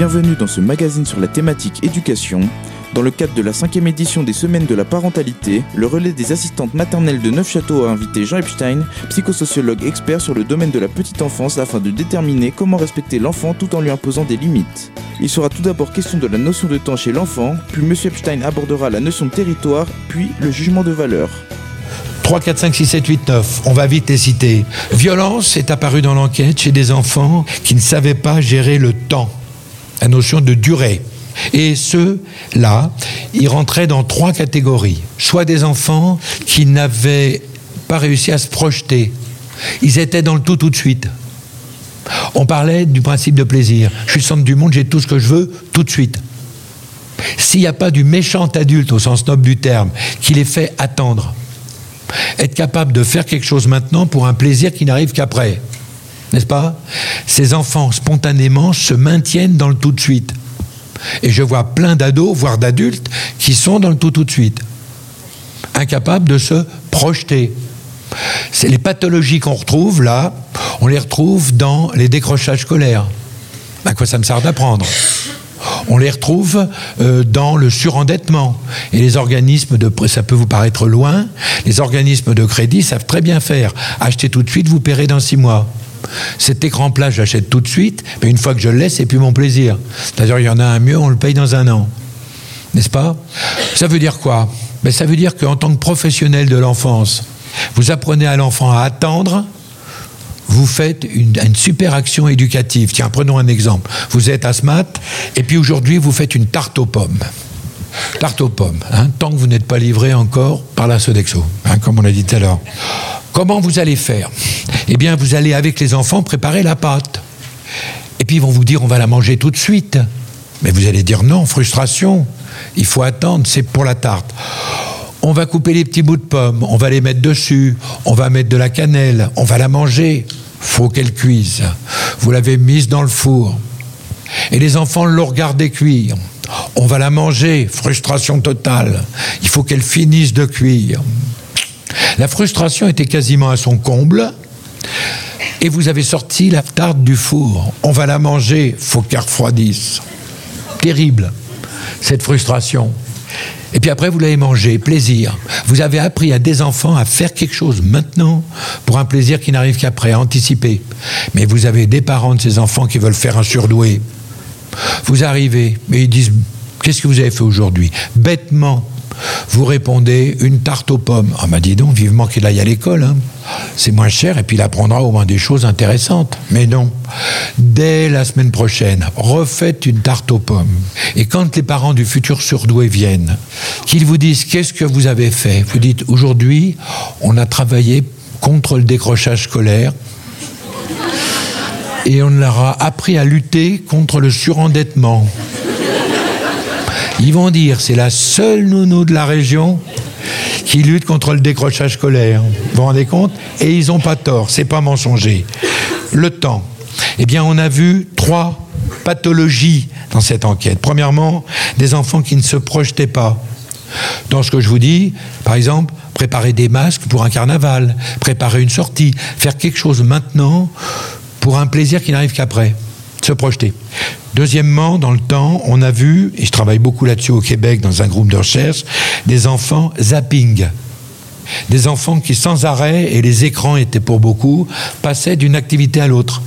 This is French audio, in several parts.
bienvenue dans ce magazine sur la thématique éducation. Dans le cadre de la cinquième édition des Semaines de la parentalité, le relais des assistantes maternelles de Neufchâteau a invité Jean Epstein, psychosociologue expert sur le domaine de la petite enfance afin de déterminer comment respecter l'enfant tout en lui imposant des limites. Il sera tout d'abord question de la notion de temps chez l'enfant, puis M. Epstein abordera la notion de territoire, puis le jugement de valeur. 3, 4, 5, 6, 7, 8, 9. On va vite les citer. Violence est apparue dans l'enquête chez des enfants qui ne savaient pas gérer le temps. La notion de durée. Et ceux-là, ils rentraient dans trois catégories. Soit des enfants qui n'avaient pas réussi à se projeter. Ils étaient dans le tout tout de suite. On parlait du principe de plaisir. Je suis centre du monde, j'ai tout ce que je veux tout de suite. S'il n'y a pas du méchant adulte au sens noble du terme qui les fait attendre, être capable de faire quelque chose maintenant pour un plaisir qui n'arrive qu'après, n'est-ce pas? Ces enfants spontanément se maintiennent dans le tout de suite. Et je vois plein d'ados, voire d'adultes, qui sont dans le tout tout de suite, incapables de se projeter. C'est les pathologies qu'on retrouve là, on les retrouve dans les décrochages scolaires. À quoi ça me sert d'apprendre? On les retrouve euh, dans le surendettement. Et les organismes de ça peut vous paraître loin, les organismes de crédit savent très bien faire. Achetez tout de suite, vous paierez dans six mois. Cet écran plat, j'achète tout de suite, mais une fois que je laisse, c'est plus mon plaisir. C'est-à-dire, il y en a un mieux, on le paye dans un an. N'est-ce pas? Ça veut dire quoi? Ben, Ça veut dire qu'en tant que professionnel de l'enfance, vous apprenez à l'enfant à attendre, vous faites une, super action éducative. Tiens, prenons un exemple. Vous êtes asthmate, et puis aujourd'hui, vous faites une tarte aux pommes. Tarte aux pommes, hein, tant que vous n'êtes pas livré encore par la Sodexo, hein, comme on l'a dit tout à l'heure. Comment vous allez faire? Eh bien, vous allez avec les enfants préparer la pâte. Et puis ils vont vous dire on va la manger tout de suite. Mais vous allez dire non, frustration. Il faut attendre, c'est pour la tarte. On va couper les petits bouts de pommes, on va les mettre dessus, on va mettre de la cannelle, on va la manger. Faut qu'elle cuise. Vous l'avez mise dans le four. Et les enfants l'ont regardé cuire. On va la manger, frustration totale. Il faut qu'elle finisse de cuire. La frustration était quasiment à son comble. Et vous avez sorti la tarte du four. On va la manger, faut qu'elle refroidisse. Terrible, cette frustration. Et puis après, vous l'avez mangé, plaisir. Vous avez appris à des enfants à faire quelque chose maintenant pour un plaisir qui n'arrive qu'après, anticiper. Mais vous avez des parents de ces enfants qui veulent faire un surdoué. Vous arrivez, et ils disent Qu'est-ce que vous avez fait aujourd'hui? Bêtement, vous répondez une tarte aux pommes. Ah, m'a dit donc, vivement qu'il aille à l'école. Hein. C'est moins cher et puis il apprendra au moins des choses intéressantes. Mais non. Dès la semaine prochaine, refaites une tarte aux pommes. Et quand les parents du futur surdoué viennent, qu'ils vous disent qu'est-ce que vous avez fait, vous dites aujourd'hui, on a travaillé contre le décrochage scolaire et on leur a appris à lutter contre le surendettement. Ils vont dire c'est la seule nounou de la région qui lutte contre le décrochage scolaire. Vous vous rendez compte? Et ils n'ont pas tort, c'est pas mensonger. Le temps. Eh bien, on a vu trois pathologies dans cette enquête. Premièrement, des enfants qui ne se projetaient pas. Dans ce que je vous dis, par exemple, préparer des masques pour un carnaval, préparer une sortie, faire quelque chose maintenant pour un plaisir qui n'arrive qu'après se projeter. Deuxièmement, dans le temps, on a vu, et je travaille beaucoup là-dessus au Québec dans un groupe de recherche, des enfants zapping. Des enfants qui sans arrêt, et les écrans étaient pour beaucoup, passaient d'une activité à l'autre.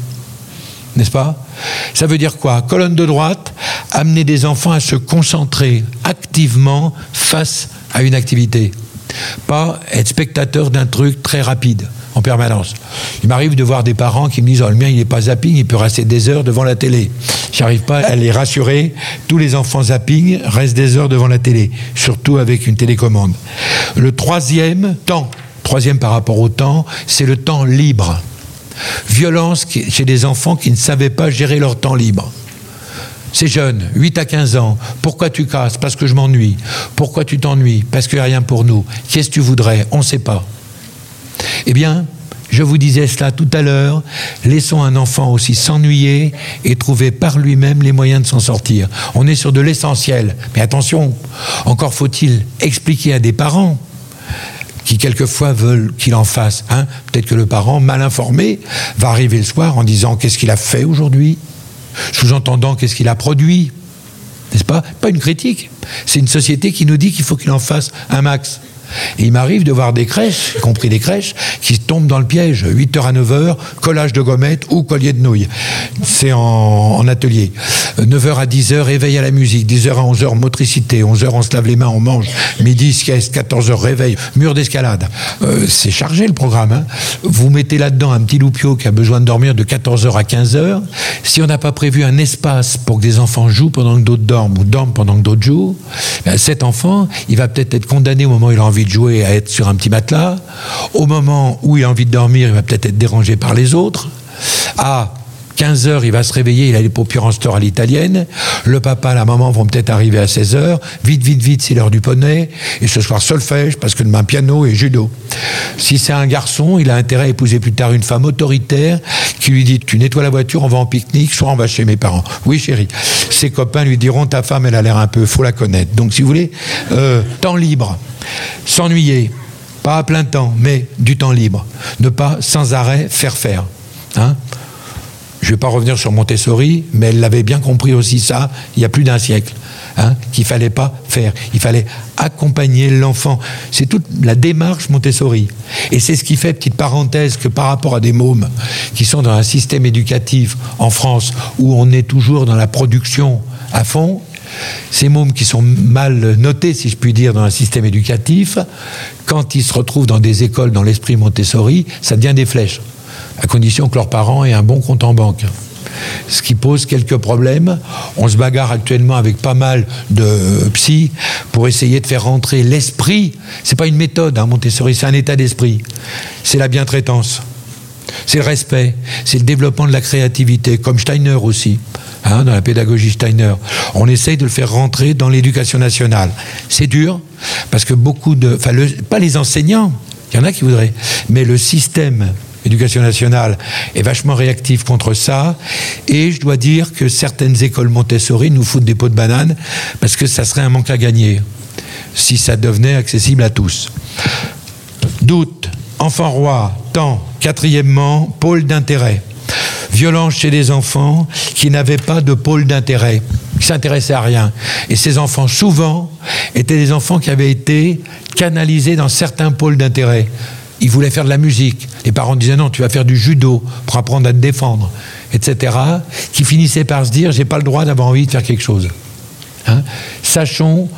N'est-ce pas? Ça veut dire quoi? Colonne de droite, amener des enfants à se concentrer activement face à une activité. Pas être spectateur d'un truc très rapide en permanence. Il m'arrive de voir des parents qui me disent oh, le mien, il n'est pas zapping, il peut rester des heures devant la télé. J'arrive pas à les rassurer. Tous les enfants zapping restent des heures devant la télé, surtout avec une télécommande. Le troisième temps, troisième par rapport au temps, c'est le temps libre. Violence chez des enfants qui ne savaient pas gérer leur temps libre. C'est jeune, 8 à 15 ans. Pourquoi tu casses? Parce que je m'ennuie. Pourquoi tu t'ennuies? Parce qu'il n'y a rien pour nous. Qu'est-ce que tu voudrais? On ne sait pas. Eh bien, je vous disais cela tout à l'heure, laissons un enfant aussi s'ennuyer et trouver par lui-même les moyens de s'en sortir. On est sur de l'essentiel. Mais attention, encore faut-il expliquer à des parents qui quelquefois veulent qu'il en fasse. Hein Peut-être que le parent, mal informé, va arriver le soir en disant qu'est-ce qu'il a fait aujourd'hui? Sous-entendant, qu'est-ce qu'il a produit? N'est-ce pas? Pas une critique. C'est une société qui nous dit qu'il faut qu'il en fasse un max. Il m'arrive de voir des crèches, y compris des crèches, qui tombent dans le piège. 8h à 9h, collage de gommettes ou collier de nouilles. C'est en, atelier. 9h euh, à 10h, éveil à la musique. 10h à 11h, motricité. 11h, on se lave les mains, on mange. Midi, sieste. 14h, réveil. Mur d'escalade. Euh, c'est chargé le programme. Hein. Vous mettez là-dedans un petit loupio qui a besoin de dormir de 14h à 15h. Si on n'a pas prévu un espace pour que des enfants jouent pendant que d'autres dorment ou dorment pendant que d'autres jouent, ben, cet enfant, il va peut-être être condamné au moment où il a envie de jouer à être sur un petit matelas. Au moment où il a envie de dormir, il va peut-être être dérangé par les autres. À 15 heures, il va se réveiller, il a les paupières en store à l'italienne. Le papa, la maman vont peut-être arriver à 16 heures. Vite, vite, vite, c'est l'heure du poney. Et ce soir, solfège, parce que demain, piano et judo. Si c'est un garçon, il a intérêt à épouser plus tard une femme autoritaire qui lui dit Tu nettoies la voiture, on va en pique-nique, soit on va chez mes parents. Oui, chérie. Ses copains lui diront Ta femme, elle a l'air un peu, faut la connaître. Donc, si vous voulez, euh, temps libre. S'ennuyer, pas à plein temps, mais du temps libre. Ne pas sans arrêt faire faire. Hein je ne vais pas revenir sur Montessori, mais elle l'avait bien compris aussi ça il y a plus d'un siècle. Hein, qu'il fallait pas faire. Il fallait accompagner l'enfant. C'est toute la démarche Montessori. Et c'est ce qui fait, petite parenthèse, que par rapport à des mômes qui sont dans un système éducatif en France où on est toujours dans la production à fond, ces mômes qui sont mal notés, si je puis dire, dans un système éducatif, quand ils se retrouvent dans des écoles dans l'esprit Montessori, ça devient des flèches, à condition que leurs parents aient un bon compte en banque ce qui pose quelques problèmes. On se bagarre actuellement avec pas mal de psy pour essayer de faire rentrer l'esprit. C'est pas une méthode, hein, Montessori, c'est un état d'esprit. C'est la bientraitance, c'est le respect, c'est le développement de la créativité, comme Steiner aussi. Hein, dans la pédagogie Steiner. On essaye de le faire rentrer dans l'éducation nationale. C'est dur, parce que beaucoup de... Enfin, pas les enseignants, il y en a qui voudraient, mais le système éducation nationale est vachement réactif contre ça. Et je dois dire que certaines écoles Montessori nous foutent des pots de banane, parce que ça serait un manque à gagner, si ça devenait accessible à tous. Doute, enfant roi, temps, quatrièmement, pôle d'intérêt violence chez des enfants qui n'avaient pas de pôle d'intérêt, qui s'intéressaient à rien. Et ces enfants, souvent, étaient des enfants qui avaient été canalisés dans certains pôles d'intérêt. Ils voulaient faire de la musique. Les parents disaient non, tu vas faire du judo pour apprendre à te défendre, etc. Qui finissaient par se dire, j'ai pas le droit d'avoir envie de faire quelque chose. Hein Sachons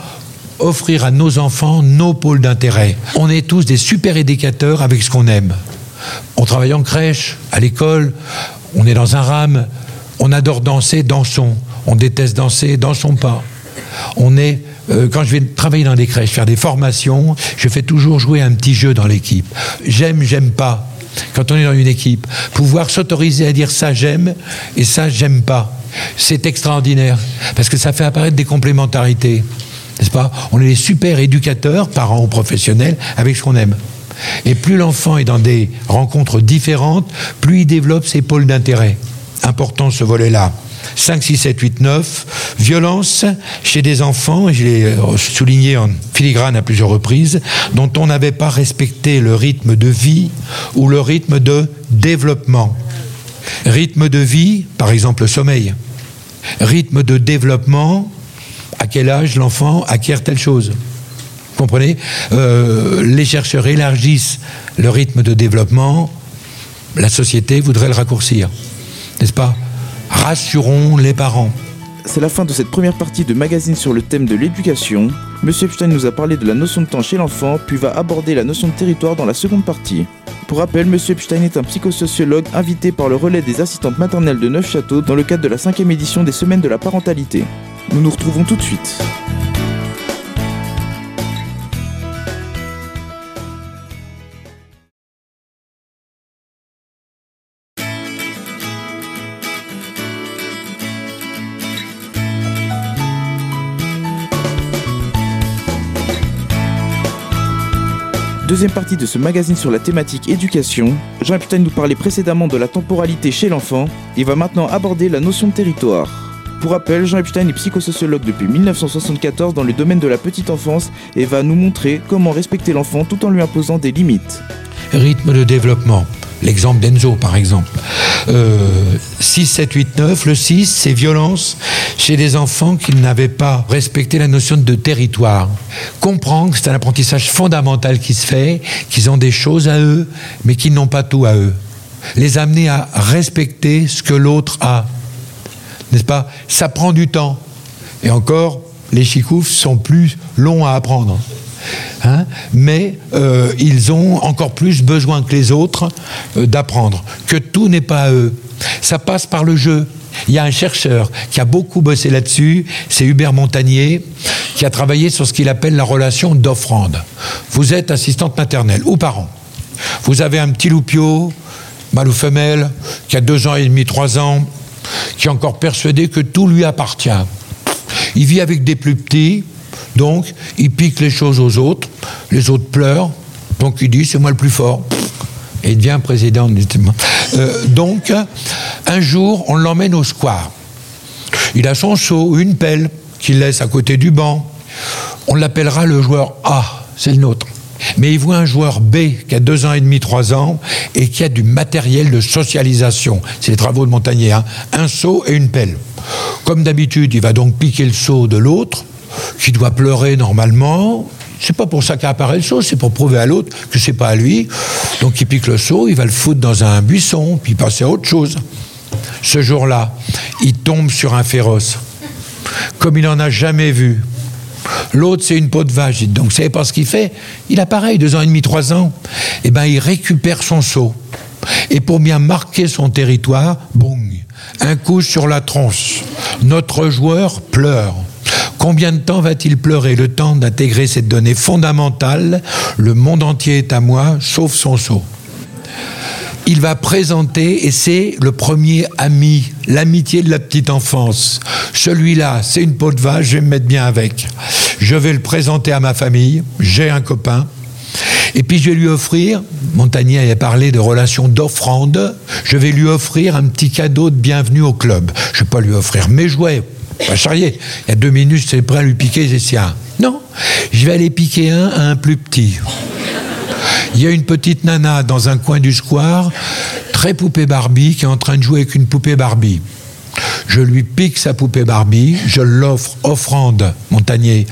offrir à nos enfants nos pôles d'intérêt. On est tous des super éducateurs avec ce qu'on aime. On travaille en crèche, à l'école, on est dans un rame, on adore danser, dansons. On déteste danser, dansons pas. On est, euh, quand je vais travailler dans des crèches, faire des formations, je fais toujours jouer un petit jeu dans l'équipe. J'aime, j'aime pas. Quand on est dans une équipe, pouvoir s'autoriser à dire ça j'aime et ça j'aime pas, c'est extraordinaire parce que ça fait apparaître des complémentarités, n'est-ce pas? On est des super éducateurs, parents ou professionnels, avec ce qu'on aime. Et plus l'enfant est dans des rencontres différentes, plus il développe ses pôles d'intérêt. Important ce volet-là. 5, 6, 7, 8, 9. Violence chez des enfants, je l'ai euh, souligné en filigrane à plusieurs reprises, dont on n'avait pas respecté le rythme de vie ou le rythme de développement. Rythme de vie, par exemple le sommeil. Rythme de développement, à quel âge l'enfant acquiert telle chose? Comprenez euh, Les chercheurs élargissent le rythme de développement, la société voudrait le raccourcir. N'est-ce pas? Rassurons les parents. C'est la fin de cette première partie de magazine sur le thème de l'éducation. Monsieur Epstein nous a parlé de la notion de temps chez l'enfant, puis va aborder la notion de territoire dans la seconde partie. Pour rappel, Monsieur Epstein est un psychosociologue invité par le relais des assistantes maternelles de Neufchâteau dans le cadre de la cinquième édition des Semaines de la parentalité. Nous nous retrouvons tout de suite. Deuxième partie de ce magazine sur la thématique éducation, Jean Epstein nous parlait précédemment de la temporalité chez l'enfant, il va maintenant aborder la notion de territoire. Pour rappel, Jean Epstein est psychosociologue depuis 1974 dans le domaine de la petite enfance et va nous montrer comment respecter l'enfant tout en lui imposant des limites. Rythme de développement. L'exemple d'Enzo, par exemple. 6, 7, 8, 9. Le 6, c'est violence chez des enfants qui n'avaient pas respecté la notion de territoire. Comprendre que c'est un apprentissage fondamental qui se fait, qu'ils ont des choses à eux, mais qu'ils n'ont pas tout à eux. Les amener à respecter ce que l'autre a. N'est-ce pas? Ça prend du temps. Et encore, les chicoufs sont plus longs à apprendre. Hein, mais euh, ils ont encore plus besoin que les autres euh, d'apprendre, que tout n'est pas à eux. Ça passe par le jeu. Il y a un chercheur qui a beaucoup bossé là-dessus, c'est Hubert Montagnier, qui a travaillé sur ce qu'il appelle la relation d'offrande. Vous êtes assistante maternelle ou parent. Vous avez un petit loupio, mâle ou femelle, qui a deux ans et demi, trois ans, qui est encore persuadé que tout lui appartient. Il vit avec des plus petits, donc il pique les choses aux autres, les autres pleurent, donc il dit c'est moi le plus fort. Et il devient président. Euh, donc, un jour, on l'emmène au square. Il a son seau, une pelle qu'il laisse à côté du banc. On l'appellera le joueur A, c'est le nôtre. Mais il voit un joueur B qui a deux ans et demi, trois ans, et qui a du matériel de socialisation. C'est les travaux de Montagnier, hein. un seau et une pelle. Comme d'habitude, il va donc piquer le seau de l'autre, qui doit pleurer normalement. C'est pas pour ça qu'apparaît le seau, c'est pour prouver à l'autre que c'est pas à lui. Donc il pique le seau, il va le foutre dans un buisson, puis passer à autre chose. Ce jour-là, il tombe sur un féroce, comme il n'en a jamais vu. L'autre, c'est une peau de vache. Donc, vous savez pas ce qu'il fait? Il a pareil, deux ans et demi, trois ans. Eh bien, il récupère son seau. Et pour bien marquer son territoire, boum, un coup sur la tronche. Notre joueur pleure. Combien de temps va-t-il pleurer Le temps d'intégrer cette donnée fondamentale? Le monde entier est à moi, sauf son seau. Il va présenter, et c'est le premier ami, l'amitié de la petite enfance. Celui-là, c'est une peau de vache, je vais me mettre bien avec. Je vais le présenter à ma famille, j'ai un copain, et puis je vais lui offrir, Montagnier avait parlé de relations d'offrande, je vais lui offrir un petit cadeau de bienvenue au club. Je ne vais pas lui offrir mes jouets, pas charrier. Il y a deux minutes, c'est prêt à lui piquer les siens. Non, je vais aller piquer un à un plus petit. Il y a une petite nana dans un coin du square, très poupée Barbie, qui est en train de jouer avec une poupée Barbie. Je lui pique sa poupée Barbie, je l'offre offrande Montagnier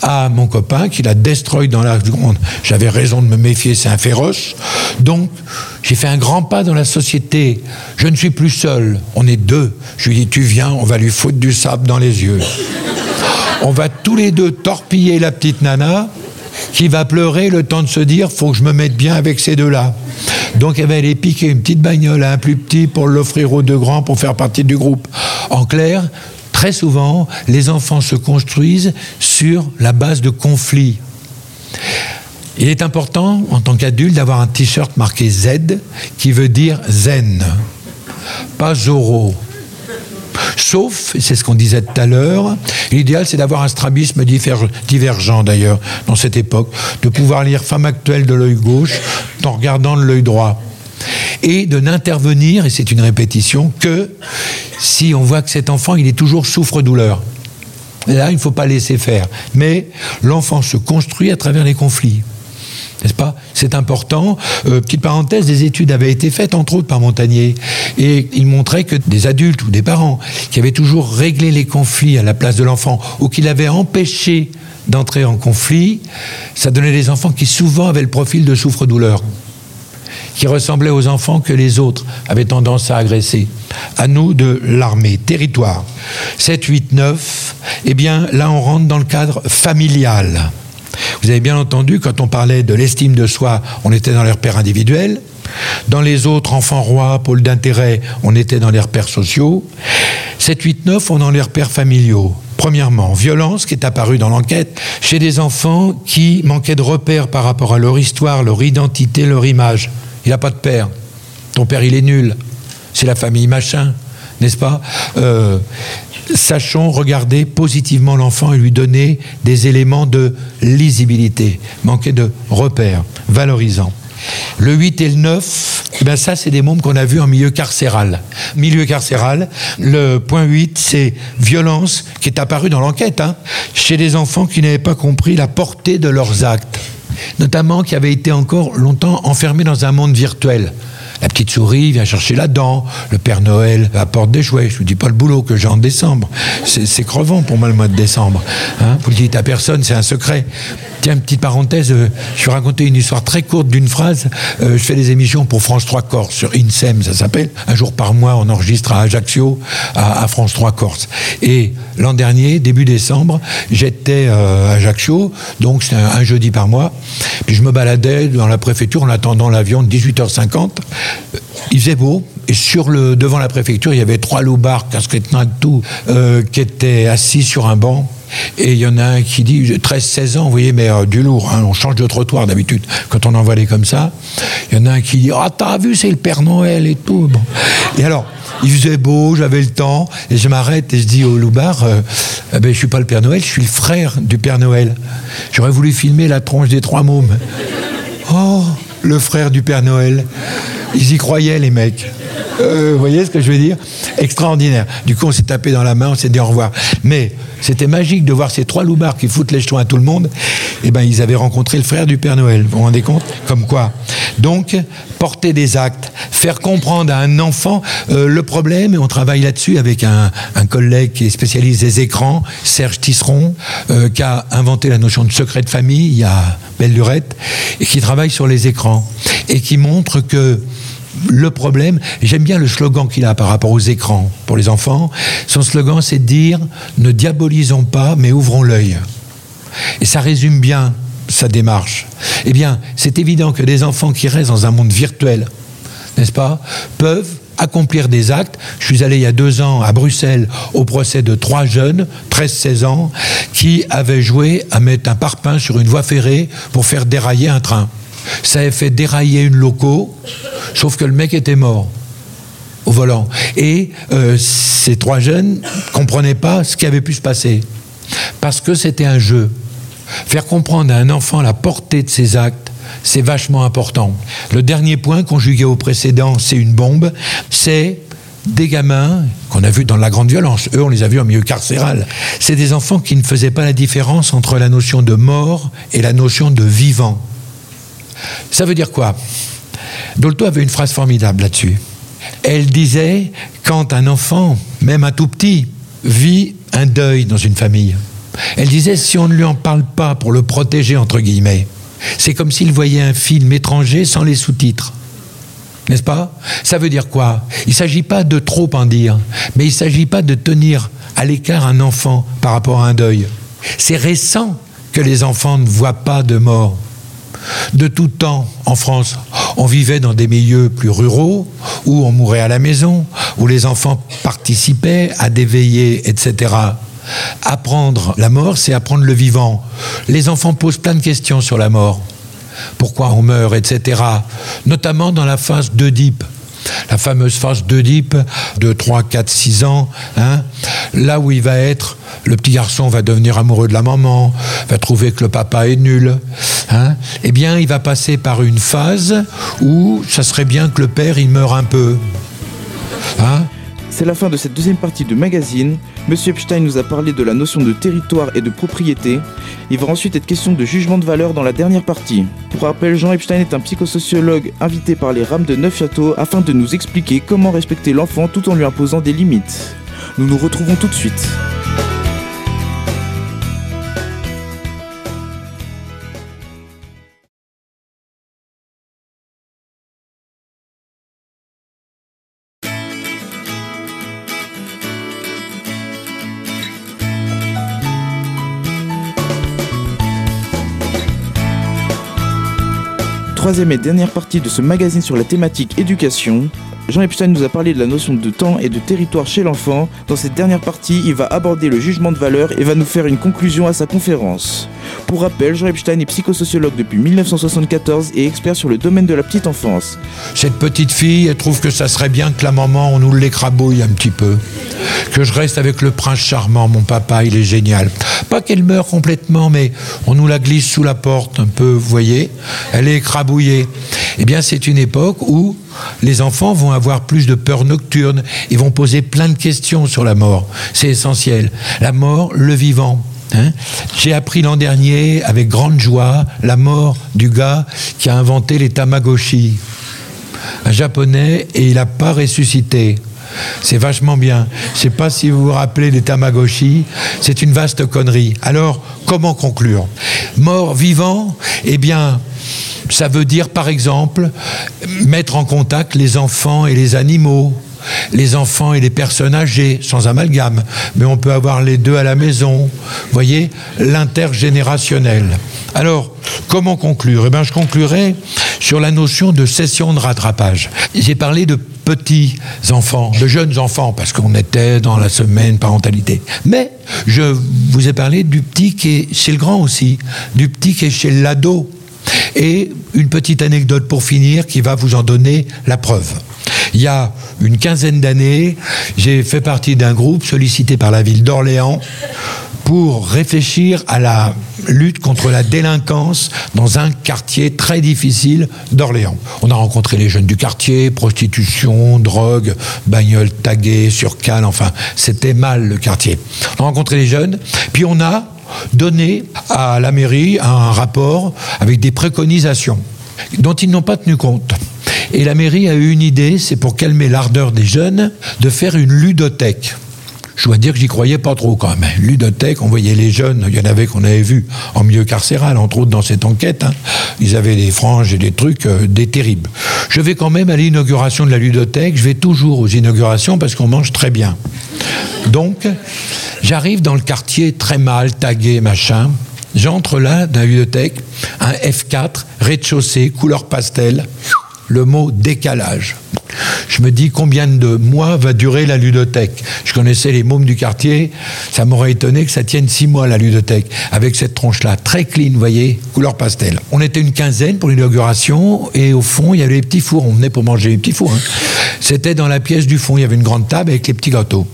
à mon copain qui la destroy dans la seconde. J'avais raison de me méfier, c'est un féroce. Donc, j'ai fait un grand pas dans la société. Je ne suis plus seul, on est deux. Je lui dis, tu viens, on va lui foutre du sable dans les yeux. On va tous les deux torpiller la petite nana qui va pleurer le temps de se dire, faut que je me mette bien avec ces deux-là. Donc elle va aller piquer une petite bagnole à un plus petit pour l'offrir aux deux grands pour faire partie du groupe. En clair, très souvent, les enfants se construisent sur la base de conflits. Il est important, en tant qu'adulte, d'avoir un t-shirt marqué Z qui veut dire zen, pas Zoro. Sauf, c'est ce qu'on disait tout à l'heure, l'idéal c'est d'avoir un strabisme divergent d'ailleurs dans cette époque, de pouvoir lire Femme actuelle de l'œil gauche en regardant de l'œil droit. Et de n'intervenir, et c'est une répétition, que si on voit que cet enfant, il est toujours souffre-douleur. Là, il ne faut pas laisser faire. Mais l'enfant se construit à travers les conflits n'est-ce pas? C'est important. Euh, petite parenthèse, des études avaient été faites, entre autres, par Montagnier, et il montrait que des adultes ou des parents qui avaient toujours réglé les conflits à la place de l'enfant, ou qui l'avaient empêché d'entrer en conflit, ça donnait des enfants qui souvent avaient le profil de souffre-douleur, qui ressemblaient aux enfants que les autres avaient tendance à agresser. À nous de l'armée, territoire. 7, 8, 9, eh bien là on rentre dans le cadre familial. Vous avez bien entendu, quand on parlait de l'estime de soi, on était dans les repères individuels. Dans les autres, enfants rois, pôles d'intérêt, on était dans les repères sociaux. 7, 8, 9, on est dans les repères familiaux. Premièrement, violence qui est apparue dans l'enquête chez des enfants qui manquaient de repères par rapport à leur histoire, leur identité, leur image. Il n'a pas de père. Ton père, il est nul. C'est la famille machin, n'est-ce pas? Euh, sachons regarder positivement l'enfant et lui donner des éléments de lisibilité, manquer de repères, valorisants. Le 8 et le 9, eh ben ça, c'est des mômes qu'on a vus en milieu carcéral. Milieu carcéral, le point 8, c'est violence qui est apparue dans l'enquête, hein, chez des enfants qui n'avaient pas compris la portée de leurs actes, notamment qui avaient été encore longtemps enfermés dans un monde virtuel La petite souris vient chercher la dent, le Père Noël apporte des jouets. Je vous dis pas le boulot que j'ai en décembre. C'est crevant pour moi le mois de décembre. Hein vous le dites à personne, c'est un secret. Tiens, petite parenthèse, euh, je vais raconter une histoire très courte d'une phrase. Euh, je fais des émissions pour France 3 Corse sur INSEM, ça s'appelle. Un jour par mois, on enregistre à Ajaccio, à, France 3 Corse. Et l'an dernier, début décembre, j'étais euh, à Ajaccio, donc c'est un, jeudi par mois. Puis je me baladais dans la préfecture en attendant l'avion de 18h50. Il faisait beau, et sur le, devant la préfecture, il y avait trois loupards, casquettes tout, qui étaient assis sur un banc et il y en a un qui dit 13-16 ans, vous voyez, mais euh, du lourd, hein, on change de trottoir d'habitude quand on envoie les comme ça. Il y en a un qui dit Ah, t'as vu, c'est le Père Noël et tout. Bon. Et alors, il faisait beau, j'avais le temps, et je m'arrête et je dis au loupard euh, eh ben, Je suis pas le Père Noël, je suis le frère du Père Noël. J'aurais voulu filmer la tronche des trois mômes. Oh, le frère du Père Noël. Ils y croyaient, les mecs. Euh, vous voyez ce que je veux dire? Extraordinaire. Du coup, on s'est tapé dans la main, on s'est dit au revoir. Mais c'était magique de voir ces trois loupards qui foutent les jetons à tout le monde. Eh ben, ils avaient rencontré le frère du Père Noël. Vous vous rendez compte? Comme quoi. Donc, porter des actes, faire comprendre à un enfant euh, le problème, et on travaille là-dessus avec un, collègue qui est spécialiste des écrans, Serge Tisseron, euh, qui a inventé la notion de secret de famille, il y a belle lurette, et qui travaille sur les écrans, et qui montre que le problème, j'aime bien le slogan qu'il a par rapport aux écrans pour les enfants. Son slogan, c'est de dire ne diabolisons pas, mais ouvrons l'œil. Et ça résume bien sa démarche. Eh bien, c'est évident que des enfants qui restent dans un monde virtuel, n'est-ce pas, peuvent accomplir des actes. Je suis allé il y a deux ans à Bruxelles au procès de trois jeunes, 13-16 ans, qui avaient joué à mettre un parpaing sur une voie ferrée pour faire dérailler un train. Ça avait fait dérailler une loco, sauf que le mec était mort au volant. Et euh, ces trois jeunes comprenaient pas ce qui avait pu se passer. Parce que c'était un jeu. Faire comprendre à un enfant la portée de ses actes, c'est vachement important. Le dernier point, conjugué au précédent, c'est une bombe, c'est des gamins qu'on a vus dans la grande violence. Eux, on les a vus en milieu carcéral. C'est des enfants qui ne faisaient pas la différence entre la notion de mort et la notion de vivant. Ça veut dire quoi? Dolto avait une phrase formidable là-dessus. Elle disait, quand un enfant, même un tout petit, vit un deuil dans une famille, elle disait, si on ne lui en parle pas pour le protéger, entre guillemets, c'est comme s'il voyait un film étranger sans les sous-titres. N'est-ce pas? Ça veut dire quoi? Il ne s'agit pas de trop en dire, mais il ne s'agit pas de tenir à l'écart un enfant par rapport à un deuil. C'est récent que les enfants ne voient pas de mort. De tout temps, en France, on vivait dans des milieux plus ruraux, où on mourait à la maison, où les enfants participaient à des veillées, etc. Apprendre la mort, c'est apprendre le vivant. Les enfants posent plein de questions sur la mort. Pourquoi on meurt, etc. Notamment dans la phase d'Oedipe la fameuse phase d'Oedipe de 3, 4, 6 ans, hein, là où il va être, le petit garçon va devenir amoureux de la maman, va trouver que le papa est nul, hein, eh bien il va passer par une phase où ça serait bien que le père il meure un peu. Hein c'est la fin de cette deuxième partie de magazine. Monsieur Epstein nous a parlé de la notion de territoire et de propriété. Il va ensuite être question de jugement de valeur dans la dernière partie. Pour rappel, Jean Epstein est un psychosociologue invité par les rames de Neufchâteau afin de nous expliquer comment respecter l'enfant tout en lui imposant des limites. Nous nous retrouvons tout de suite. Troisième et dernière partie de ce magazine sur la thématique éducation. Jean Epstein nous a parlé de la notion de temps et de territoire chez l'enfant. Dans cette dernière partie, il va aborder le jugement de valeur et va nous faire une conclusion à sa conférence. Pour rappel, Jean Epstein est psychosociologue depuis 1974 et expert sur le domaine de la petite enfance. Cette petite fille, elle trouve que ça serait bien que la maman, on nous l'écrabouille un petit peu. Que je reste avec le prince charmant, mon papa, il est génial. Pas qu'elle meure complètement, mais on nous la glisse sous la porte un peu, vous voyez. Elle est écrabouillée. Eh bien, c'est une époque où les enfants vont avoir plus de peur nocturne. Ils vont poser plein de questions sur la mort. C'est essentiel. La mort, le vivant. Hein. J'ai appris l'an dernier, avec grande joie, la mort du gars qui a inventé les Tamagotchi. un japonais, et il n'a pas ressuscité. C'est vachement bien. Je ne sais pas si vous vous rappelez des Tamagotchi. C'est une vaste connerie. Alors, comment conclure? Mort, vivant Eh bien, ça veut dire, par exemple, mettre en contact les enfants et les animaux les enfants et les personnes âgées, sans amalgame, mais on peut avoir les deux à la maison. Voyez, l'intergénérationnel. Alors, comment conclure? Eh bien, je conclurai sur la notion de session de rattrapage. J'ai parlé de petits enfants, de jeunes enfants, parce qu'on était dans la semaine parentalité. Mais je vous ai parlé du petit qui est chez le grand aussi, du petit qui est chez l'ado. Et une petite anecdote pour finir qui va vous en donner la preuve. Il y a une quinzaine d'années, j'ai fait partie d'un groupe sollicité par la ville d'Orléans pour réfléchir à la lutte contre la délinquance dans un quartier très difficile d'Orléans. On a rencontré les jeunes du quartier, prostitution, drogue, bagnoles taguées, sur cale, enfin, c'était mal le quartier. On a rencontré les jeunes, puis on a donné à la mairie un rapport avec des préconisations dont ils n'ont pas tenu compte. Et la mairie a eu une idée, c'est pour calmer l'ardeur des jeunes, de faire une ludothèque. Je dois dire que j'y croyais pas trop quand même. Ludothèque, on voyait les jeunes, il y en avait qu'on avait vu en milieu carcéral, entre autres dans cette enquête. Hein. Ils avaient des franges et des trucs, euh, des terribles. Je vais quand même à l'inauguration de la ludothèque, je vais toujours aux inaugurations parce qu'on mange très bien. Donc, j'arrive dans le quartier très mal, tagué, machin. J'entre là dans la ludothèque, un F4, rez-de-chaussée, couleur pastel le mot décalage. Je me dis combien de mois va durer la ludothèque. Je connaissais les mômes du quartier, ça m'aurait étonné que ça tienne six mois la ludothèque, avec cette tronche-là, très clean, vous voyez, couleur pastel. On était une quinzaine pour l'inauguration, et au fond, il y avait les petits fours, on venait pour manger les petits fours. Hein. C'était dans la pièce du fond, il y avait une grande table avec les petits gâteaux.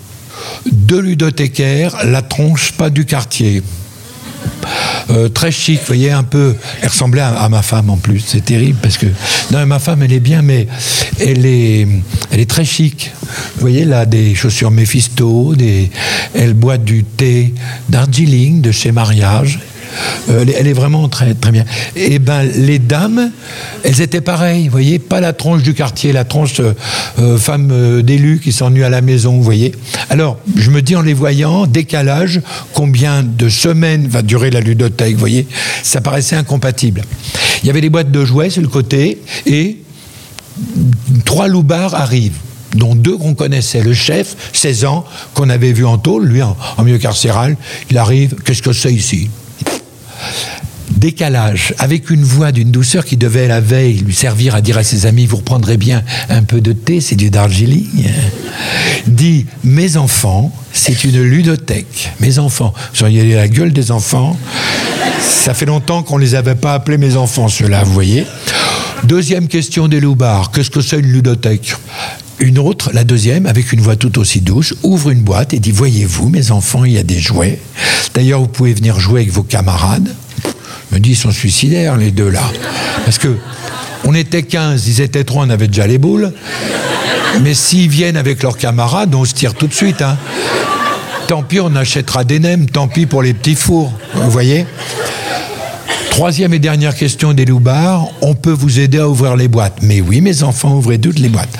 Deux ludothécaires, la tronche pas du quartier. Euh, très chic, vous voyez, un peu. Elle ressemblait à, ma femme en plus, c'est terrible parce que. Non, ma femme, elle est bien, mais elle est, très chic. Vous voyez là, des chaussures Mephisto, elle boit du thé Darjeeling de chez Mariage. Euh, elle, est vraiment très, très bien. Et eh ben, les dames, elles étaient pareilles, vous voyez, pas la tronche du quartier, la tronche euh, euh, femme d'élu qui s'ennuie à la maison, vous voyez. Alors, je me dis en les voyant, décalage, combien de semaines va durer la ludothèque, vous voyez, ça paraissait incompatible. Il y avait des boîtes de jouets sur le côté et trois loupards arrivent dont deux qu'on connaissait. Le chef, 16 ans, qu'on avait vu en tôle, lui en, en milieu carcéral, il arrive, qu'est-ce que c'est ici? Décalage, avec une voix d'une douceur qui devait la veille lui servir à dire à ses amis, vous reprendrez bien un peu de thé, c'est du Darjeeling, dit, mes enfants, c'est une ludothèque. Mes enfants, vous la gueule des enfants, ça fait longtemps qu'on ne les avait pas appelés mes enfants, ceux-là, vous voyez. Deuxième question des loupards, qu'est-ce que c'est une ludothèque? Une autre, la deuxième, avec une voix tout aussi douce, ouvre une boîte et dit Voyez-vous, mes enfants, il y a des jouets. D'ailleurs, vous pouvez venir jouer avec vos camarades. Me dit Ils sont suicidaires, les deux là. Parce que on était 15, ils étaient 3, on avait déjà les boules. Mais s'ils viennent avec leurs camarades, on se tire tout de suite. Hein. Tant pis, on achètera des nems, tant pis pour les petits fours. Vous voyez Troisième et dernière question des loupards, on peut vous aider à ouvrir les boîtes. Mais oui, mes enfants, ouvrez toutes les boîtes.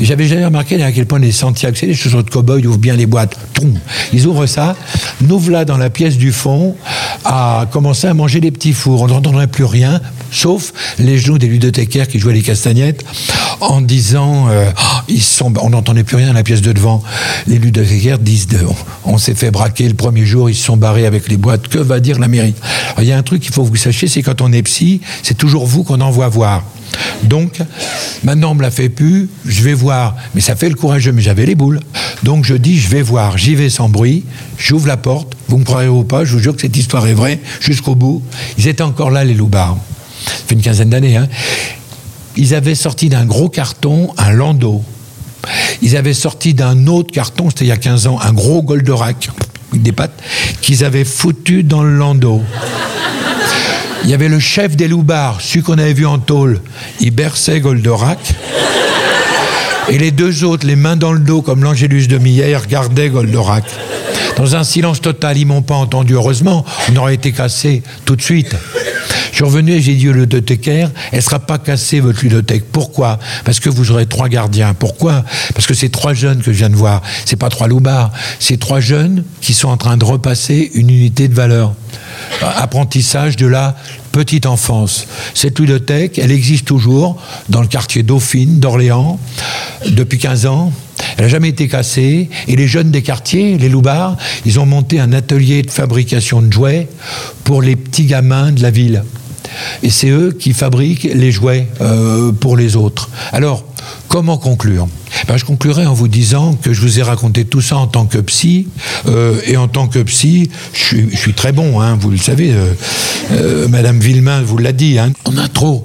J'avais jamais remarqué à quel point les sentiers accès, les chaussures de cow-boy ouvrent bien les boîtes. Ils ouvrent ça, nous voilà dans la pièce du fond à commencer à manger les petits fours. On n'entendrait plus rien, sauf les genoux des ludothécaires qui jouaient les castagnettes, en disant, euh, oh, ils sont, on n'entendait plus rien dans la pièce de devant. Les ludothécaires disent, de, on, s'est fait braquer le premier jour, ils se sont barrés avec les boîtes. Que va dire la mairie? Il y a un truc qu'il faut que vous sachiez, c'est quand on est psy, c'est toujours vous qu'on envoie voir. Donc, maintenant on me l'a fait plus, je vais voir. Mais ça fait le courageux, mais j'avais les boules. Donc je dis, je vais voir, j'y vais sans bruit, j'ouvre la porte, vous me croirez ou pas, je vous jure que cette histoire est vraie, jusqu'au bout. Ils étaient encore là, les loupards. Ça fait une quinzaine d'années, hein. Ils avaient sorti d'un gros carton un landau. Ils avaient sorti d'un autre carton, c'était il y a 15 ans, un gros Goldorak, des pattes, qu'ils avaient foutu dans le landau. Il y avait le chef des loupards, celui qu'on avait vu en tôle. Il berçait Goldorak. Et les deux autres, les mains dans le dos, comme l'Angélus de Millet, regardaient Goldorak. Dans un silence total, ils m'ont pas entendu. Heureusement, on aurait été cassé tout de suite. Je suis revenu et j'ai dit au ludothécaire, elle sera pas cassée votre ludothèque. Pourquoi? Parce que vous aurez trois gardiens. Pourquoi? Parce que c'est trois jeunes que je viens de voir. C'est pas trois loupards. C'est trois jeunes qui sont en train de repasser une unité de valeur. Apprentissage de la petite enfance. Cette ludothèque, elle existe toujours dans le quartier Dauphine d'Orléans depuis 15 ans. Elle n'a jamais été cassée. Et les jeunes des quartiers, les loupards, ils ont monté un atelier de fabrication de jouets pour les petits gamins de la ville. Et c'est eux qui fabriquent les jouets euh, pour les autres. Alors, comment conclure? Ben, Je conclurai en vous disant que je vous ai raconté tout ça en tant que psy. Euh, et en tant que psy, je suis, très bon, hein, vous le savez. Euh, Madame Villemain vous l'a dit, hein, a trop.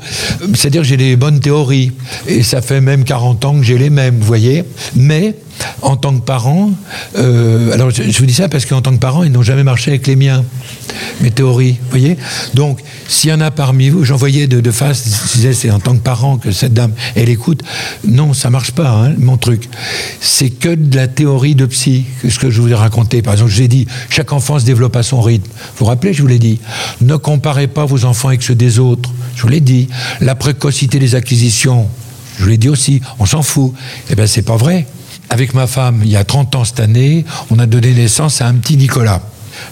C'est-à-dire j'ai des bonnes théories. Et ça fait même 40 ans que j'ai les mêmes, vous voyez. Mais en tant que parent, euh, alors je, vous dis ça parce qu'en tant que parent, ils n'ont jamais marché avec les miens, mes théories, vous voyez Donc, s'il y en a parmi vous, j'en voyais de, face, je disais c'est en tant que parent que cette dame, elle écoute, non, ça marche pas, hein, mon truc. C'est que de la théorie de psy, ce que je vous ai raconté. Par exemple, je vous ai dit, chaque enfant se développe à son rythme. Vous vous rappelez, je vous l'ai dit. Ne comparez pas vos enfants avec ceux des autres. Je vous l'ai dit. La précocité des acquisitions, je vous l'ai dit aussi, on s'en fout. Eh bien, c'est pas vrai. Avec ma femme, il y a 30 ans cette année, on a donné naissance à un petit Nicolas.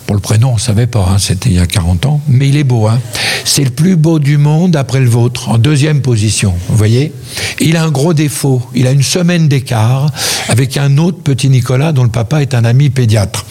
Pour le prénom, on ne savait pas, hein, c'était il y a 40 ans, mais il est beau. Hein. C'est le plus beau du monde après le vôtre, en deuxième position, vous voyez Il a un gros défaut, il a une semaine d'écart avec un autre petit Nicolas dont le papa est un ami pédiatre.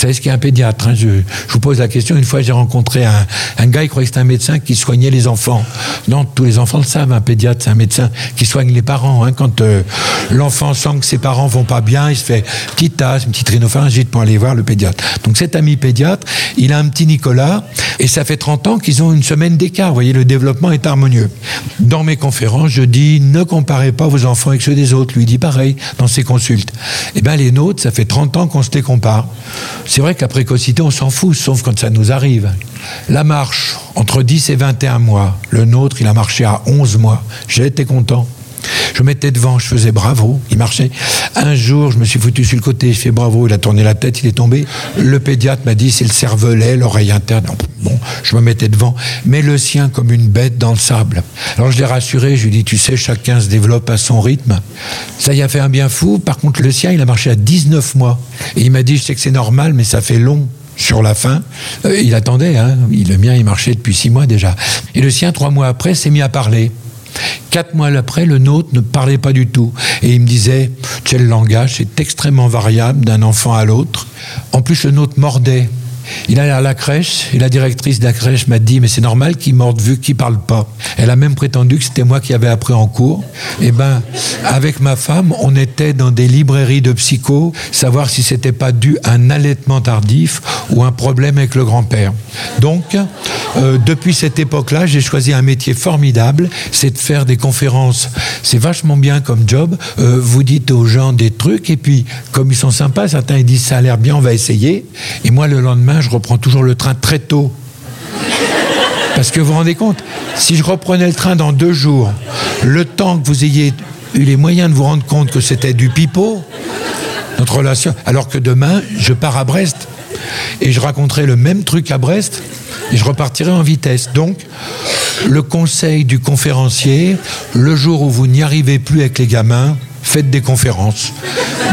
Savez ce qu'est un pédiatre hein? je, vous pose la question, une fois j'ai rencontré un, un, gars, il croyait que c'était un médecin qui soignait les enfants. Non, tous les enfants le savent, un pédiatre c'est un médecin qui soigne les parents. Hein. Quand euh, l'enfant sent que ses parents vont pas bien, il se fait une petite tasse, une petite rhinopharyngite pour aller voir le pédiatre. Donc cet ami pédiatre, il a un petit Nicolas, et ça fait 30 ans qu'ils ont une semaine d'écart. Vous voyez, le développement est harmonieux. Dans mes conférences, je dis, ne comparez pas vos enfants avec ceux des autres. Lui dit pareil dans ses consultes. Eh bien, les nôtres, ça fait 30 ans qu'on se les compare. C'est vrai que la précocité, on s'en fout, sauf quand ça nous arrive. La marche, entre 10 et 21 mois, le nôtre, il a marché à 11 mois. J'ai été content. Je mettais devant, je faisais bravo, il marchait. Un jour, je me suis foutu sur le côté, je fais bravo, il a tourné la tête, il est tombé. Le pédiatre m'a dit c'est le cervelet, l'oreille interne. Bon, je me mettais devant, mais le sien comme une bête dans le sable. Alors je l'ai rassuré, je lui ai dit tu sais, chacun se développe à son rythme. Ça y a fait un bien fou. Par contre, le sien, il a marché à 19 mois. Et il m'a dit je sais que c'est normal, mais ça fait long sur la fin. Euh, il attendait, hein. le mien, il marchait depuis six mois déjà. Et le sien, trois mois après, s'est mis à parler. Quatre mois après, le nôtre ne parlait pas du tout. Et il me disait, tu le langage, c'est extrêmement variable d'un enfant à l'autre. En plus, le nôtre mordait. Il allait à la crèche et la directrice de la crèche m'a dit mais c'est normal qu'il morde vu qu'il parle pas. Elle a même prétendu que c'était moi qui avais appris en cours. Eh ben avec ma femme, on était dans des librairies de psycho, savoir si c'était pas dû à un allaitement tardif ou un problème avec le grand-père. Donc euh, depuis cette époque-là, j'ai choisi un métier formidable, c'est de faire des conférences. C'est vachement bien comme job. Euh, vous dites aux gens des trucs et puis comme ils sont sympas, certains ils disent ça a l'air bien, on va essayer. Et moi le lendemain je reprends toujours le train très tôt. Parce que vous vous rendez compte, si je reprenais le train dans deux jours, le temps que vous ayez eu les moyens de vous rendre compte que c'était du pipeau, notre relation, alors que demain, je pars à Brest et je raconterai le même truc à Brest et je repartirai en vitesse. Donc, le conseil du conférencier, le jour où vous n'y arrivez plus avec les gamins, faites des conférences.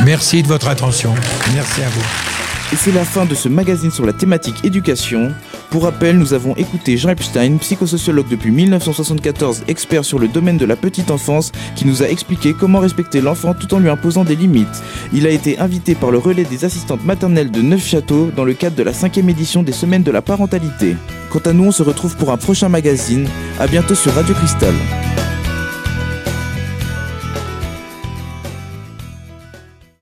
Merci de votre attention. Merci à vous. Et c'est la fin de ce magazine sur la thématique éducation. Pour rappel, nous avons écouté Jean Epstein, psychosociologue depuis 1974, expert sur le domaine de la petite enfance, qui nous a expliqué comment respecter l'enfant tout en lui imposant des limites. Il a été invité par le relais des assistantes maternelles de Neufchâteau dans le cadre de la cinquième édition des Semaines de la parentalité. Quant à nous, on se retrouve pour un prochain magazine. À bientôt sur Radio Cristal.